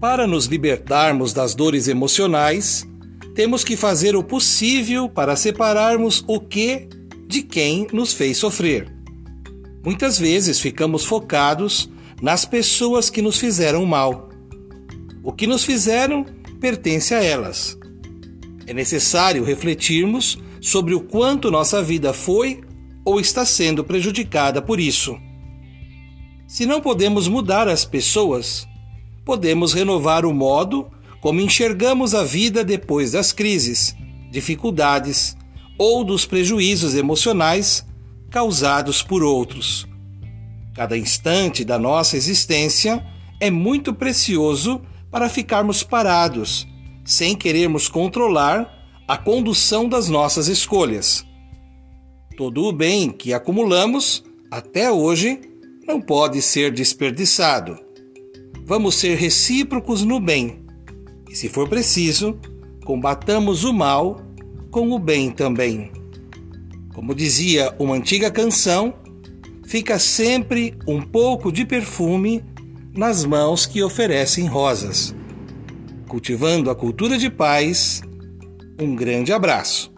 Para nos libertarmos das dores emocionais, temos que fazer o possível para separarmos o que de quem nos fez sofrer. Muitas vezes ficamos focados nas pessoas que nos fizeram mal. O que nos fizeram pertence a elas. É necessário refletirmos sobre o quanto nossa vida foi ou está sendo prejudicada por isso. Se não podemos mudar as pessoas, podemos renovar o modo como enxergamos a vida depois das crises, dificuldades ou dos prejuízos emocionais causados por outros. Cada instante da nossa existência é muito precioso para ficarmos parados, sem querermos controlar a condução das nossas escolhas. Todo o bem que acumulamos até hoje não pode ser desperdiçado. Vamos ser recíprocos no bem e, se for preciso, combatamos o mal com o bem também. Como dizia uma antiga canção, fica sempre um pouco de perfume nas mãos que oferecem rosas. Cultivando a cultura de paz, um grande abraço.